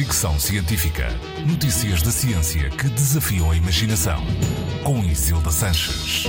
Fricção Científica. Notícias da ciência que desafiam a imaginação. Com Isilda Sanches.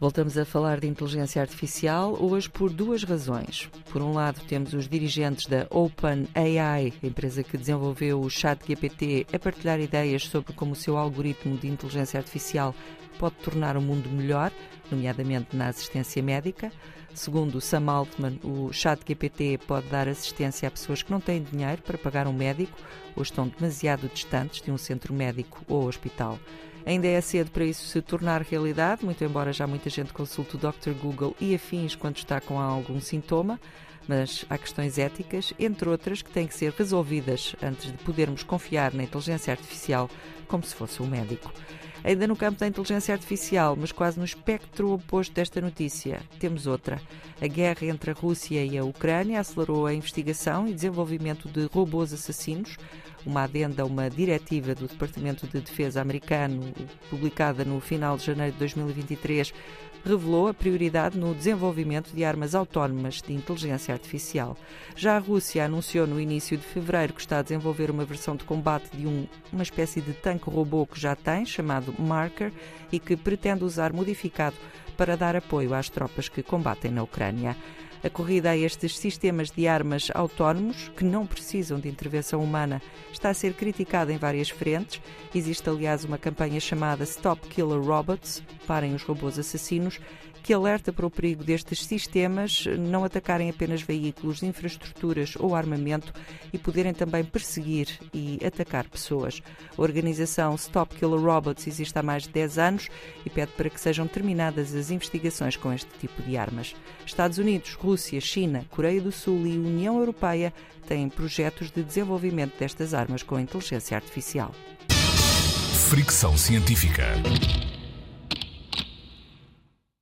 Voltamos a falar de inteligência artificial hoje por duas razões. Por um lado, temos os dirigentes da OpenAI, empresa que desenvolveu o ChatGPT, a partilhar ideias sobre como o seu algoritmo de inteligência artificial pode tornar o mundo melhor, nomeadamente na assistência médica. Segundo Sam Altman, o ChatGPT pode dar assistência a pessoas que não têm dinheiro para pagar um médico ou estão demasiado distantes de um centro médico ou hospital. Ainda é cedo para isso se tornar realidade, muito embora já muita gente consulte o Dr. Google e afins quando está com algum sintoma, mas há questões éticas, entre outras, que têm que ser resolvidas antes de podermos confiar na inteligência artificial como se fosse um médico. Ainda no campo da inteligência artificial, mas quase no espectro oposto desta notícia, temos outra. A guerra entre a Rússia e a Ucrânia acelerou a investigação e desenvolvimento de robôs assassinos, uma adenda a uma diretiva do Departamento de Defesa americano, publicada no final de janeiro de 2023, revelou a prioridade no desenvolvimento de armas autónomas de inteligência artificial. Já a Rússia anunciou no início de fevereiro que está a desenvolver uma versão de combate de um, uma espécie de tanque robô que já tem, chamado Marker, e que pretende usar modificado para dar apoio às tropas que combatem na Ucrânia. A corrida a estes sistemas de armas autónomos, que não precisam de intervenção humana, está a ser criticada em várias frentes. Existe, aliás, uma campanha chamada Stop Killer Robots Parem os Robôs Assassinos que alerta para o perigo destes sistemas não atacarem apenas veículos, infraestruturas ou armamento e poderem também perseguir e atacar pessoas. A organização Stop Killer Robots existe há mais de 10 anos e pede para que sejam terminadas as investigações com este tipo de armas. Estados Unidos, Rússia, China, Coreia do Sul e União Europeia têm projetos de desenvolvimento destas armas com inteligência artificial. Fricção científica.